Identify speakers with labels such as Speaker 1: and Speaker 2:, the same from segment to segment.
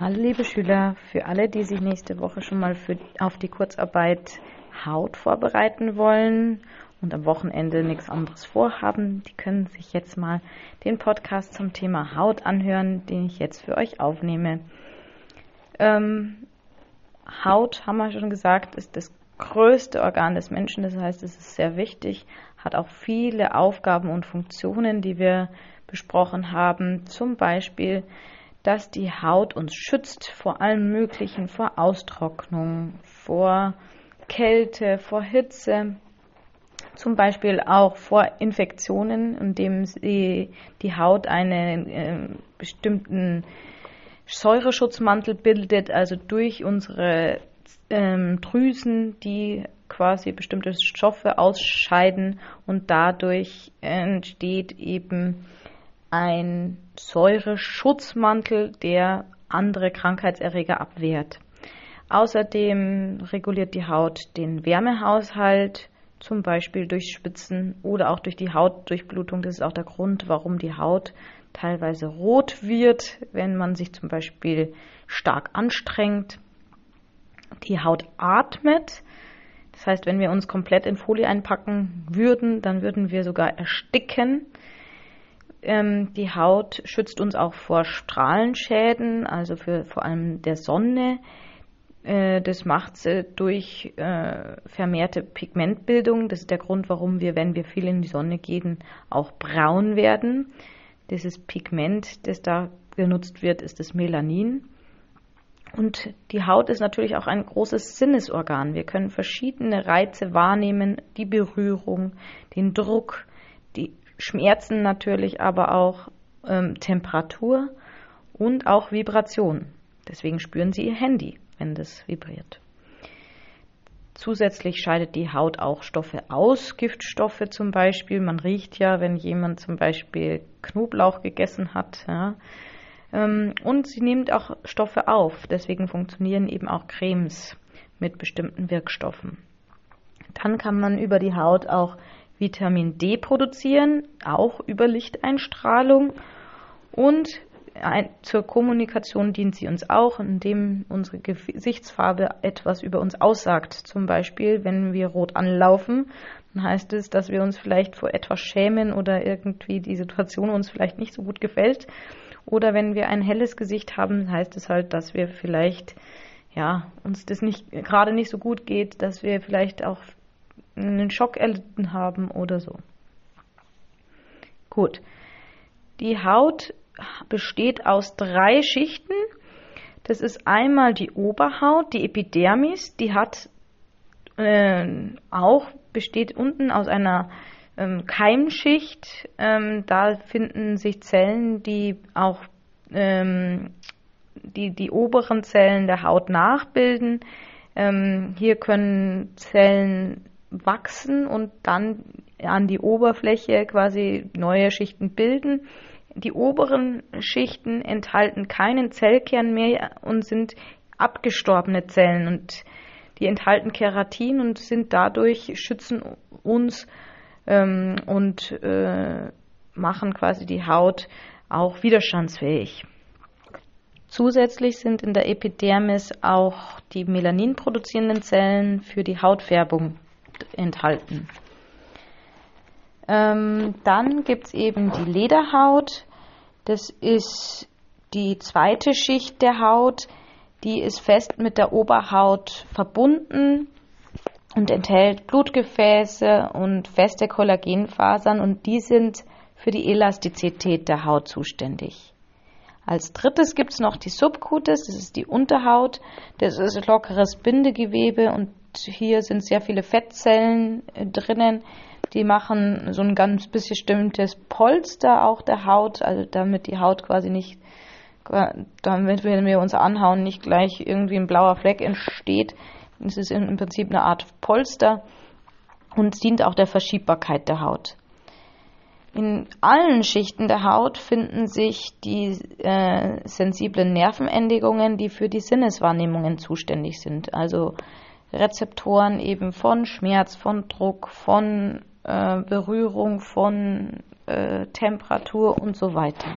Speaker 1: Hallo liebe Schüler, für alle, die sich nächste Woche schon mal für, auf die Kurzarbeit Haut vorbereiten wollen und am Wochenende nichts anderes vorhaben, die können sich jetzt mal den Podcast zum Thema Haut anhören, den ich jetzt für euch aufnehme. Ähm, Haut, haben wir schon gesagt, ist das größte Organ des Menschen, das heißt, es ist sehr wichtig, hat auch viele Aufgaben und Funktionen, die wir besprochen haben, zum Beispiel dass die Haut uns schützt vor allem Möglichen, vor Austrocknung, vor Kälte, vor Hitze, zum Beispiel auch vor Infektionen, indem sie die Haut einen äh, bestimmten Säureschutzmantel bildet, also durch unsere ähm, Drüsen, die quasi bestimmte Stoffe ausscheiden und dadurch entsteht eben ein Säureschutzmantel, der andere Krankheitserreger abwehrt. Außerdem reguliert die Haut den Wärmehaushalt, zum Beispiel durch Spitzen oder auch durch die Hautdurchblutung. Das ist auch der Grund, warum die Haut teilweise rot wird, wenn man sich zum Beispiel stark anstrengt. Die Haut atmet. Das heißt, wenn wir uns komplett in Folie einpacken würden, dann würden wir sogar ersticken. Ähm, die Haut schützt uns auch vor Strahlenschäden, also für vor allem der Sonne. Äh, das macht sie durch äh, vermehrte Pigmentbildung. Das ist der Grund, warum wir, wenn wir viel in die Sonne gehen, auch braun werden. Dieses Pigment, das da genutzt wird, ist das Melanin. Und die Haut ist natürlich auch ein großes Sinnesorgan. Wir können verschiedene Reize wahrnehmen, die Berührung, den Druck, die Schmerzen natürlich, aber auch ähm, Temperatur und auch Vibration. Deswegen spüren Sie Ihr Handy, wenn das vibriert. Zusätzlich scheidet die Haut auch Stoffe aus, Giftstoffe zum Beispiel. Man riecht ja, wenn jemand zum Beispiel Knoblauch gegessen hat. Ja. Ähm, und sie nimmt auch Stoffe auf. Deswegen funktionieren eben auch Cremes mit bestimmten Wirkstoffen. Dann kann man über die Haut auch Vitamin D produzieren, auch über Lichteinstrahlung. Und zur Kommunikation dient sie uns auch, indem unsere Gesichtsfarbe etwas über uns aussagt. Zum Beispiel, wenn wir rot anlaufen, dann heißt es, dass wir uns vielleicht vor etwas schämen oder irgendwie die Situation uns vielleicht nicht so gut gefällt. Oder wenn wir ein helles Gesicht haben, heißt es halt, dass wir vielleicht ja, uns das nicht gerade nicht so gut geht, dass wir vielleicht auch einen Schock erlitten haben oder so. Gut. Die Haut besteht aus drei Schichten. Das ist einmal die Oberhaut, die Epidermis, die hat äh, auch besteht unten aus einer ähm, Keimschicht. Ähm, da finden sich Zellen, die auch ähm, die, die oberen Zellen der Haut nachbilden. Ähm, hier können Zellen wachsen und dann an die Oberfläche quasi neue Schichten bilden. Die oberen Schichten enthalten keinen Zellkern mehr und sind abgestorbene Zellen und die enthalten Keratin und sind dadurch schützen uns ähm, und äh, machen quasi die Haut auch widerstandsfähig. Zusätzlich sind in der Epidermis auch die Melanin produzierenden Zellen für die Hautfärbung enthalten. Ähm, dann gibt es eben die Lederhaut. Das ist die zweite Schicht der Haut. Die ist fest mit der Oberhaut verbunden und enthält Blutgefäße und feste Kollagenfasern und die sind für die Elastizität der Haut zuständig. Als drittes gibt es noch die Subcutis, das ist die Unterhaut. Das ist lockeres Bindegewebe und hier sind sehr viele Fettzellen äh, drinnen. Die machen so ein ganz bestimmtes Polster auch der Haut, also damit die Haut quasi nicht, damit wenn wir uns anhauen, nicht gleich irgendwie ein blauer Fleck entsteht. Es ist im Prinzip eine Art Polster und dient auch der Verschiebbarkeit der Haut. In allen Schichten der Haut finden sich die äh, sensiblen Nervenendigungen, die für die Sinneswahrnehmungen zuständig sind. Also Rezeptoren eben von Schmerz, von Druck, von äh, Berührung, von äh, Temperatur und so weiter.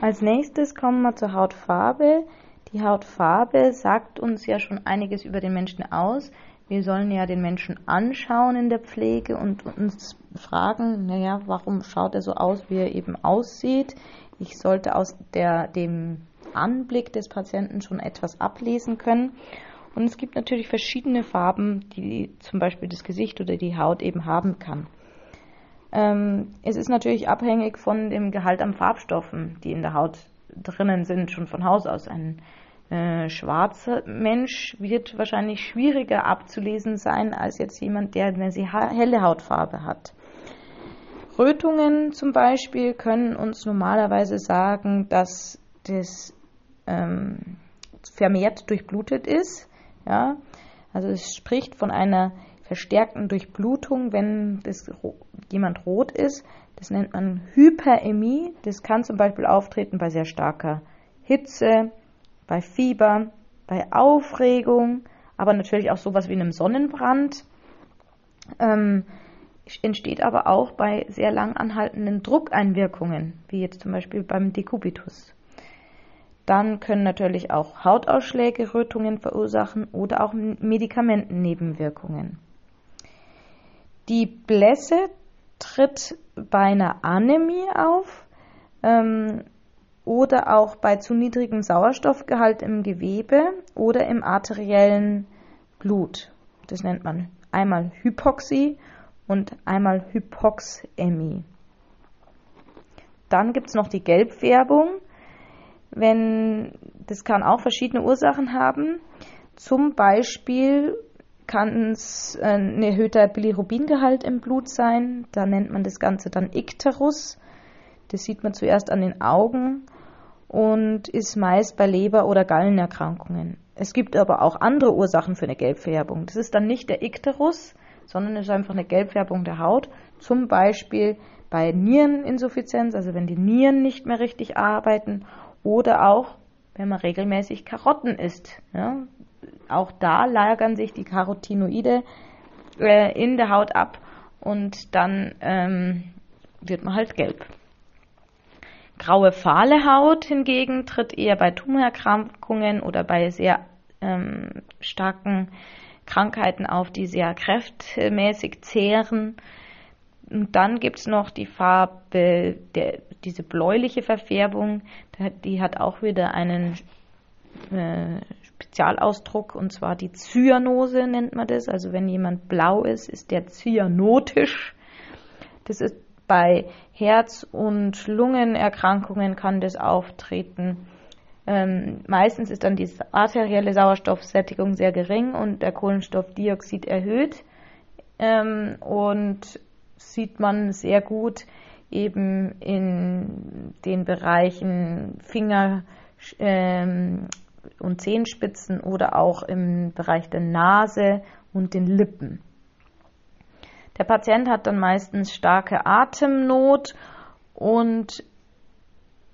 Speaker 1: Als nächstes kommen wir zur Hautfarbe. Die Hautfarbe sagt uns ja schon einiges über den Menschen aus. Wir sollen ja den Menschen anschauen in der Pflege und uns fragen, naja, warum schaut er so aus, wie er eben aussieht? Ich sollte aus der, dem Anblick des Patienten schon etwas ablesen können. Und es gibt natürlich verschiedene Farben, die zum Beispiel das Gesicht oder die Haut eben haben kann. Ähm, es ist natürlich abhängig von dem Gehalt an Farbstoffen, die in der Haut drinnen sind, schon von Haus aus. Ein äh, schwarzer Mensch wird wahrscheinlich schwieriger abzulesen sein als jetzt jemand, der eine sehr helle Hautfarbe hat. Rötungen zum Beispiel können uns normalerweise sagen, dass das ähm, vermehrt durchblutet ist. Ja? Also es spricht von einer verstärkten Durchblutung, wenn das jemand rot ist. Das nennt man Hyperämie. Das kann zum Beispiel auftreten bei sehr starker Hitze, bei Fieber, bei Aufregung, aber natürlich auch sowas wie einem Sonnenbrand. Ähm, entsteht aber auch bei sehr lang anhaltenden Druckeinwirkungen, wie jetzt zum Beispiel beim Dekubitus. Dann können natürlich auch Hautausschläge Rötungen verursachen oder auch Medikamentennebenwirkungen. Die Blässe tritt bei einer Anämie auf ähm, oder auch bei zu niedrigem Sauerstoffgehalt im Gewebe oder im arteriellen Blut. Das nennt man einmal Hypoxie und einmal Hypoxämie. Dann gibt es noch die Gelbfärbung. Wenn, das kann auch verschiedene Ursachen haben. Zum Beispiel kann es äh, ein erhöhter Bilirubingehalt im Blut sein. Da nennt man das Ganze dann Ikterus. Das sieht man zuerst an den Augen und ist meist bei Leber- oder Gallenerkrankungen. Es gibt aber auch andere Ursachen für eine Gelbfärbung. Das ist dann nicht der Ikterus, sondern es ist einfach eine Gelbfärbung der Haut. Zum Beispiel bei Niereninsuffizienz, also wenn die Nieren nicht mehr richtig arbeiten oder auch wenn man regelmäßig Karotten isst. Ja, auch da lagern sich die Carotinoide äh, in der Haut ab und dann ähm, wird man halt gelb. Graue fahle Haut hingegen tritt eher bei Tumorerkrankungen oder bei sehr ähm, starken Krankheiten auf, die sehr kräftmäßig zehren. Und dann gibt es noch die Farbe, der, diese bläuliche Verfärbung, die hat auch wieder einen äh, Spezialausdruck und zwar die Zyanose nennt man das. Also wenn jemand blau ist, ist der cyanotisch. Das ist bei Herz- und Lungenerkrankungen kann das auftreten. Ähm, meistens ist dann die arterielle Sauerstoffsättigung sehr gering und der Kohlenstoffdioxid erhöht. Ähm, und sieht man sehr gut eben in den Bereichen Finger, ähm, und Zehenspitzen oder auch im Bereich der Nase und den Lippen. Der Patient hat dann meistens starke Atemnot und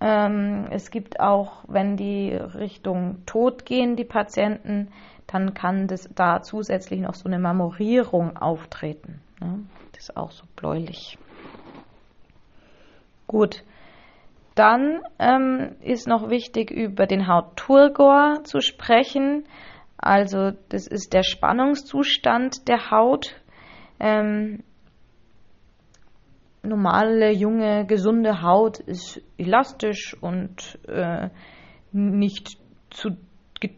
Speaker 1: ähm, es gibt auch, wenn die Richtung Tod gehen, die Patienten, dann kann das da zusätzlich noch so eine Marmorierung auftreten. Ne? Das ist auch so bläulich. Gut, dann ähm, ist noch wichtig, über den Hautturgor zu sprechen. Also das ist der Spannungszustand der Haut. Ähm, normale, junge, gesunde Haut ist elastisch und äh, nicht zu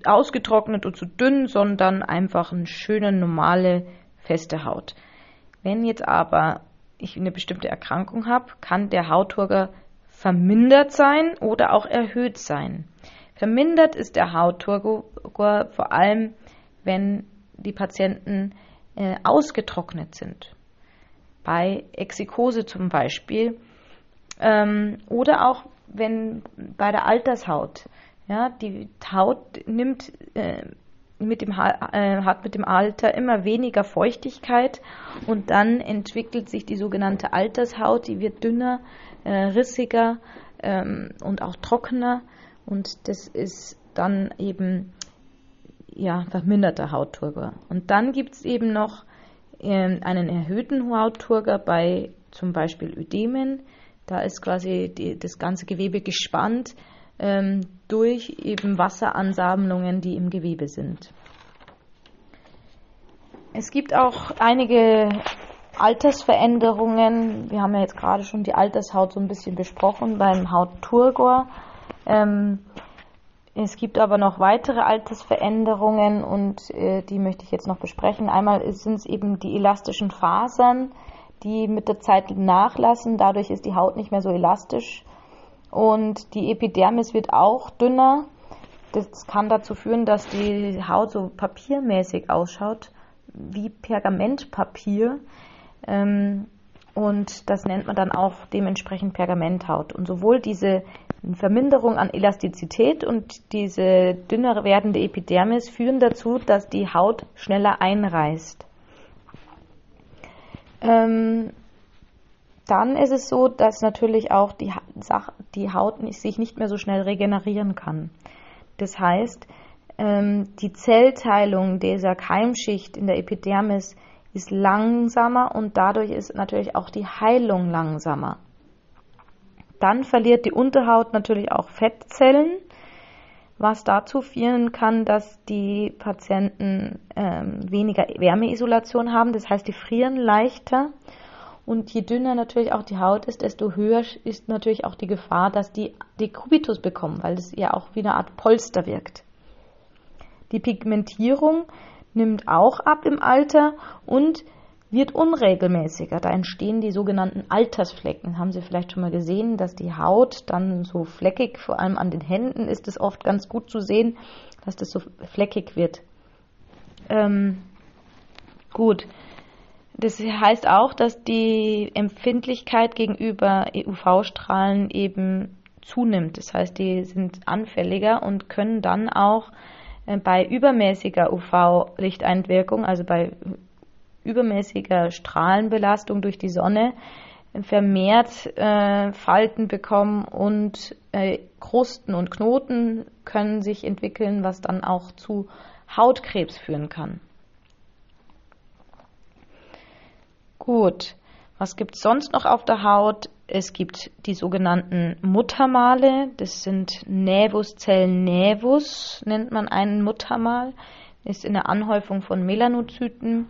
Speaker 1: ausgetrocknet und zu dünn, sondern einfach eine schöne, normale, feste Haut. Wenn jetzt aber ich eine bestimmte Erkrankung habe, kann der Hautturger vermindert sein oder auch erhöht sein. Vermindert ist der Hautturgor vor allem, wenn die Patienten äh, ausgetrocknet sind. Bei Exikose zum Beispiel. Ähm, oder auch wenn bei der Altershaut. Ja, die Haut nimmt äh, mit dem, äh, hat mit dem Alter immer weniger Feuchtigkeit und dann entwickelt sich die sogenannte Altershaut, die wird dünner, äh, rissiger ähm, und auch trockener und das ist dann eben ja, verminderter Hautturger. Und dann gibt es eben noch ähm, einen erhöhten Hautturger bei zum Beispiel Ödemen. Da ist quasi die, das ganze Gewebe gespannt ähm, durch eben Wasseransammlungen, die im Gewebe sind. Es gibt auch einige Altersveränderungen. Wir haben ja jetzt gerade schon die Altershaut so ein bisschen besprochen beim Hautturgor. Ähm, es gibt aber noch weitere Altersveränderungen und äh, die möchte ich jetzt noch besprechen. Einmal sind es eben die elastischen Fasern, die mit der Zeit nachlassen. Dadurch ist die Haut nicht mehr so elastisch und die Epidermis wird auch dünner. Das kann dazu führen, dass die Haut so papiermäßig ausschaut, wie Pergamentpapier. Ähm, und das nennt man dann auch dementsprechend Pergamenthaut. Und sowohl diese Verminderung an Elastizität und diese dünner werdende Epidermis führen dazu, dass die Haut schneller einreißt. Ähm, dann ist es so, dass natürlich auch die, die Haut sich nicht mehr so schnell regenerieren kann. Das heißt, ähm, die Zellteilung dieser Keimschicht in der Epidermis ist langsamer und dadurch ist natürlich auch die Heilung langsamer. Dann verliert die Unterhaut natürlich auch Fettzellen, was dazu führen kann, dass die Patienten ähm, weniger Wärmeisolation haben. Das heißt, die frieren leichter. Und je dünner natürlich auch die Haut ist, desto höher ist natürlich auch die Gefahr, dass die Dekubitus bekommen, weil das ja auch wie eine Art Polster wirkt. Die Pigmentierung nimmt auch ab im Alter und wird unregelmäßiger. Da entstehen die sogenannten Altersflecken. Haben Sie vielleicht schon mal gesehen, dass die Haut dann so fleckig, vor allem an den Händen ist es oft ganz gut zu sehen, dass das so fleckig wird. Ähm, gut. Das heißt auch, dass die Empfindlichkeit gegenüber UV-Strahlen eben zunimmt. Das heißt, die sind anfälliger und können dann auch äh, bei übermäßiger UV-Lichteinwirkung, also bei übermäßiger Strahlenbelastung durch die Sonne vermehrt äh, Falten bekommen und äh, Krusten und Knoten können sich entwickeln, was dann auch zu Hautkrebs führen kann. Gut, was gibt es sonst noch auf der Haut? Es gibt die sogenannten Muttermale, das sind Nävuszellen nävus, nennt man einen Muttermal, ist in der Anhäufung von Melanozyten.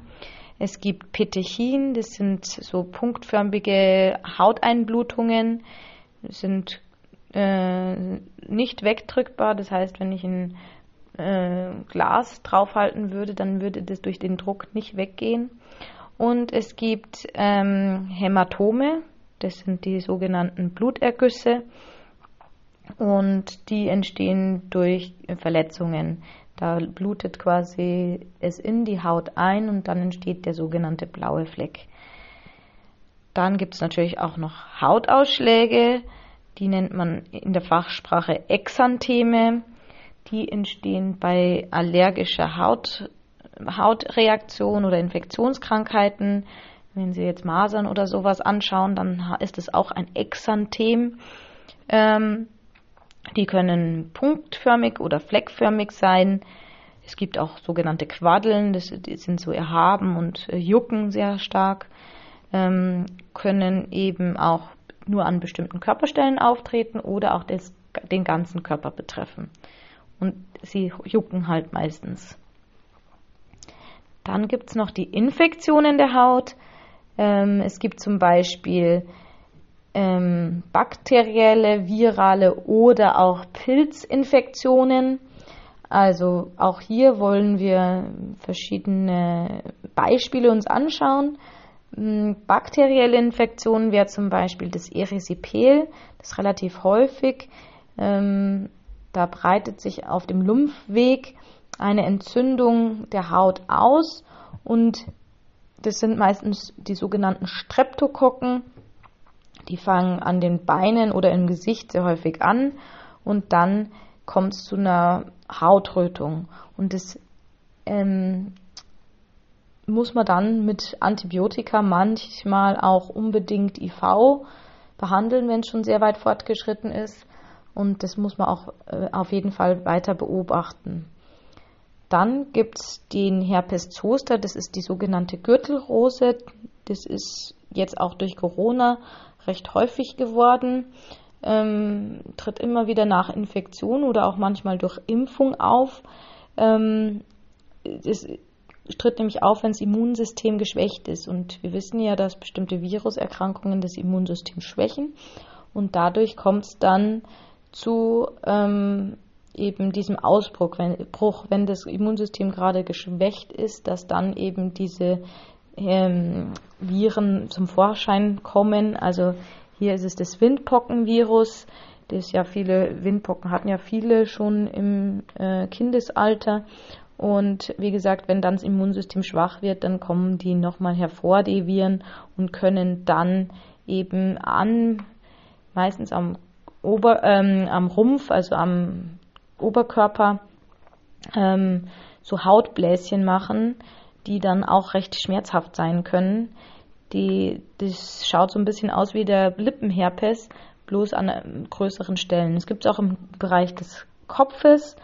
Speaker 1: Es gibt Petechin, das sind so punktförmige Hauteinblutungen, sind äh, nicht wegdrückbar. Das heißt, wenn ich ein äh, Glas draufhalten würde, dann würde das durch den Druck nicht weggehen. Und es gibt ähm, Hämatome, das sind die sogenannten Blutergüsse und die entstehen durch Verletzungen. Da blutet quasi es in die Haut ein und dann entsteht der sogenannte blaue Fleck. Dann gibt es natürlich auch noch Hautausschläge, die nennt man in der Fachsprache Exantheme. Die entstehen bei allergischer Haut, Hautreaktion oder Infektionskrankheiten. Wenn Sie jetzt Masern oder sowas anschauen, dann ist es auch ein Exanthem. Ähm, die können punktförmig oder fleckförmig sein. Es gibt auch sogenannte Quaddeln, das, die sind so erhaben und äh, jucken sehr stark, ähm, können eben auch nur an bestimmten Körperstellen auftreten oder auch des, den ganzen Körper betreffen. Und sie jucken halt meistens. Dann gibt es noch die Infektionen der Haut. Ähm, es gibt zum Beispiel ähm, bakterielle, virale oder auch Pilzinfektionen. Also auch hier wollen wir verschiedene Beispiele uns anschauen. Hm, bakterielle Infektionen wäre zum Beispiel das Erisipel, das ist relativ häufig. Ähm, da breitet sich auf dem Lymphweg eine Entzündung der Haut aus und das sind meistens die sogenannten Streptokokken. Die fangen an den Beinen oder im Gesicht sehr häufig an und dann kommt es zu einer Hautrötung. Und das ähm, muss man dann mit Antibiotika manchmal auch unbedingt IV behandeln, wenn es schon sehr weit fortgeschritten ist. Und das muss man auch äh, auf jeden Fall weiter beobachten. Dann gibt es den Herpes zoster, das ist die sogenannte Gürtelrose. Das ist jetzt auch durch Corona recht häufig geworden. ähm, tritt immer wieder nach Infektion oder auch manchmal durch Impfung auf. Ähm, es tritt nämlich auf, wenn das Immunsystem geschwächt ist. Und wir wissen ja, dass bestimmte Viruserkrankungen das Immunsystem schwächen. Und dadurch kommt es dann zu ähm, eben diesem Ausbruch, wenn, Bruch, wenn das Immunsystem gerade geschwächt ist, dass dann eben diese ähm, Viren zum Vorschein kommen. Also hier ist es das Windpockenvirus. Das ja viele Windpocken hatten ja viele schon im äh, Kindesalter. Und wie gesagt, wenn dann das Immunsystem schwach wird, dann kommen die nochmal hervor, die Viren, und können dann eben an, meistens am, Ober, ähm, am Rumpf, also am Oberkörper, ähm, so Hautbläschen machen, die dann auch recht schmerzhaft sein können. Die, das schaut so ein bisschen aus wie der Lippenherpes, bloß an größeren Stellen. Es gibt es auch im Bereich des Kopfes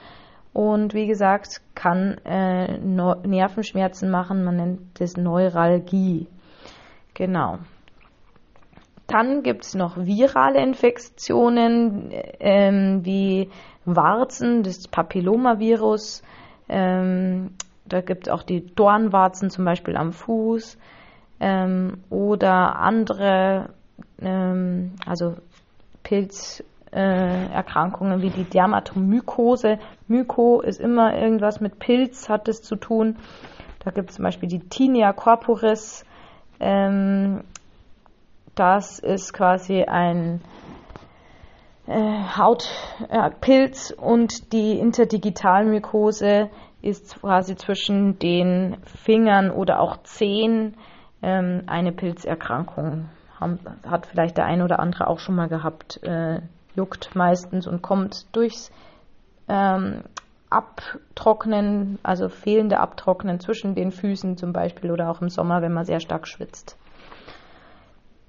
Speaker 1: und wie gesagt, kann äh, Nervenschmerzen machen. Man nennt das Neuralgie. Genau. Dann gibt es noch virale Infektionen ähm, wie Warzen, das Papillomavirus. Ähm, da gibt es auch die Dornwarzen zum Beispiel am Fuß ähm, oder andere, ähm, also Pilzerkrankungen äh, wie die Dermatomykose. Myko ist immer irgendwas mit Pilz, hat es zu tun. Da gibt es zum Beispiel die Tinea corporis. Ähm, das ist quasi ein äh, Hautpilz äh, und die Interdigitalmykose ist quasi zwischen den Fingern oder auch Zehen ähm, eine Pilzerkrankung. Haben, hat vielleicht der ein oder andere auch schon mal gehabt, äh, juckt meistens und kommt durchs ähm, Abtrocknen, also fehlende Abtrocknen zwischen den Füßen zum Beispiel oder auch im Sommer, wenn man sehr stark schwitzt.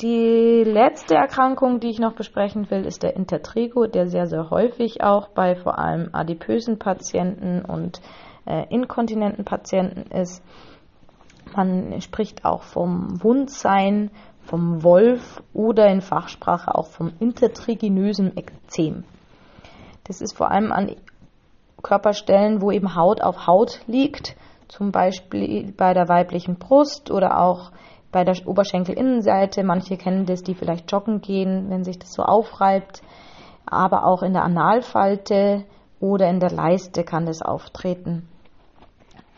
Speaker 1: Die letzte Erkrankung, die ich noch besprechen will, ist der Intertrigo, der sehr, sehr häufig auch bei vor allem adipösen Patienten und äh, inkontinenten Patienten ist. Man spricht auch vom Wundsein, vom Wolf oder in Fachsprache auch vom intertriginösen Ekzem. Das ist vor allem an Körperstellen, wo eben Haut auf Haut liegt, zum Beispiel bei der weiblichen Brust oder auch bei der Oberschenkelinnenseite. Manche kennen das, die vielleicht joggen gehen, wenn sich das so aufreibt. Aber auch in der Analfalte oder in der Leiste kann das auftreten.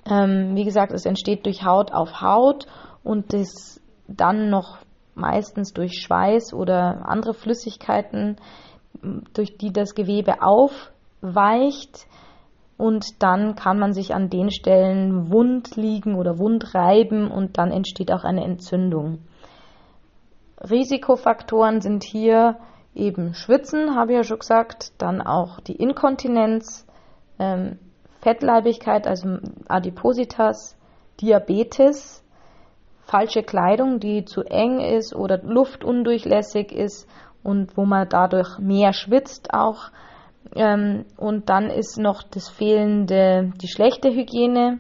Speaker 1: Ähm, wie gesagt, es entsteht durch Haut auf Haut und das dann noch meistens durch Schweiß oder andere Flüssigkeiten, durch die das Gewebe aufweicht und dann kann man sich an den Stellen wund liegen oder wund reiben und dann entsteht auch eine Entzündung. Risikofaktoren sind hier eben Schwitzen, habe ich ja schon gesagt, dann auch die Inkontinenz, ähm, Fettleibigkeit, also Adipositas, Diabetes, falsche Kleidung, die zu eng ist oder luftundurchlässig ist und wo man dadurch mehr schwitzt auch ähm, und dann ist noch das fehlende, die schlechte Hygiene.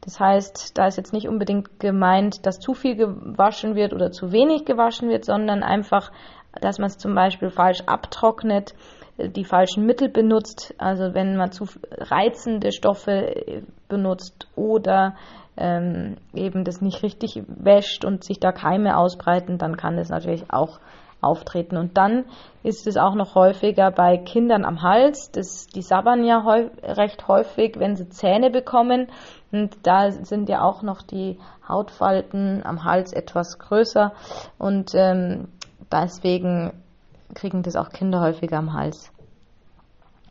Speaker 1: Das heißt, da ist jetzt nicht unbedingt gemeint, dass zu viel gewaschen wird oder zu wenig gewaschen wird, sondern einfach, dass man es zum Beispiel falsch abtrocknet, äh, die falschen Mittel benutzt, also wenn man zu reizende Stoffe äh, benutzt oder ähm, eben das nicht richtig wäscht und sich da Keime ausbreiten, dann kann das natürlich auch auftreten. Und dann ist es auch noch häufiger bei Kindern am Hals. Das, die sabbern ja häu recht häufig, wenn sie Zähne bekommen. Und da sind ja auch noch die Hautfalten am Hals etwas größer. Und ähm, deswegen kriegen das auch Kinder häufiger am Hals.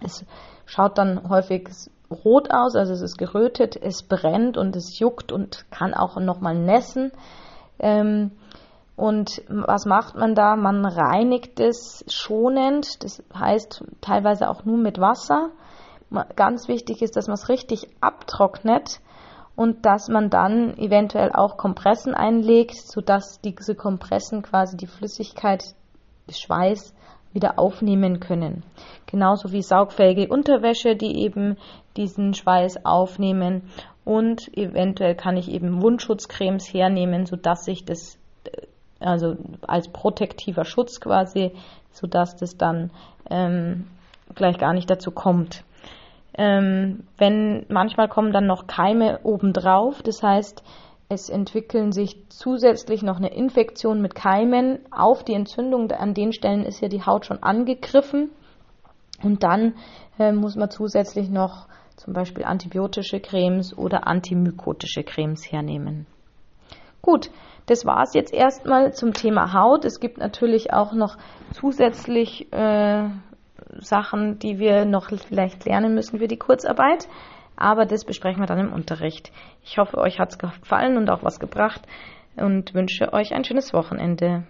Speaker 1: Es schaut dann häufig rot aus, also es ist gerötet, es brennt und es juckt und kann auch nochmal nässen. Ähm, und was macht man da? Man reinigt es schonend, das heißt teilweise auch nur mit Wasser. Ganz wichtig ist, dass man es richtig abtrocknet und dass man dann eventuell auch Kompressen einlegt, sodass diese Kompressen quasi die Flüssigkeit, Schweiß wieder aufnehmen können. Genauso wie saugfähige Unterwäsche, die eben diesen Schweiß aufnehmen. Und eventuell kann ich eben Wundschutzcremes hernehmen, sodass sich das also als protektiver Schutz quasi sodass das dann ähm, gleich gar nicht dazu kommt. Ähm, wenn manchmal kommen dann noch Keime obendrauf, das heißt, es entwickeln sich zusätzlich noch eine Infektion mit Keimen auf die Entzündung. An den Stellen ist ja die Haut schon angegriffen. Und dann äh, muss man zusätzlich noch zum Beispiel antibiotische Cremes oder antimykotische Cremes hernehmen. Gut, das war es jetzt erstmal zum Thema Haut. Es gibt natürlich auch noch zusätzlich äh, Sachen, die wir noch vielleicht lernen müssen für die Kurzarbeit. Aber das besprechen wir dann im Unterricht. Ich hoffe, euch hat es gefallen und auch was gebracht und wünsche euch ein schönes Wochenende.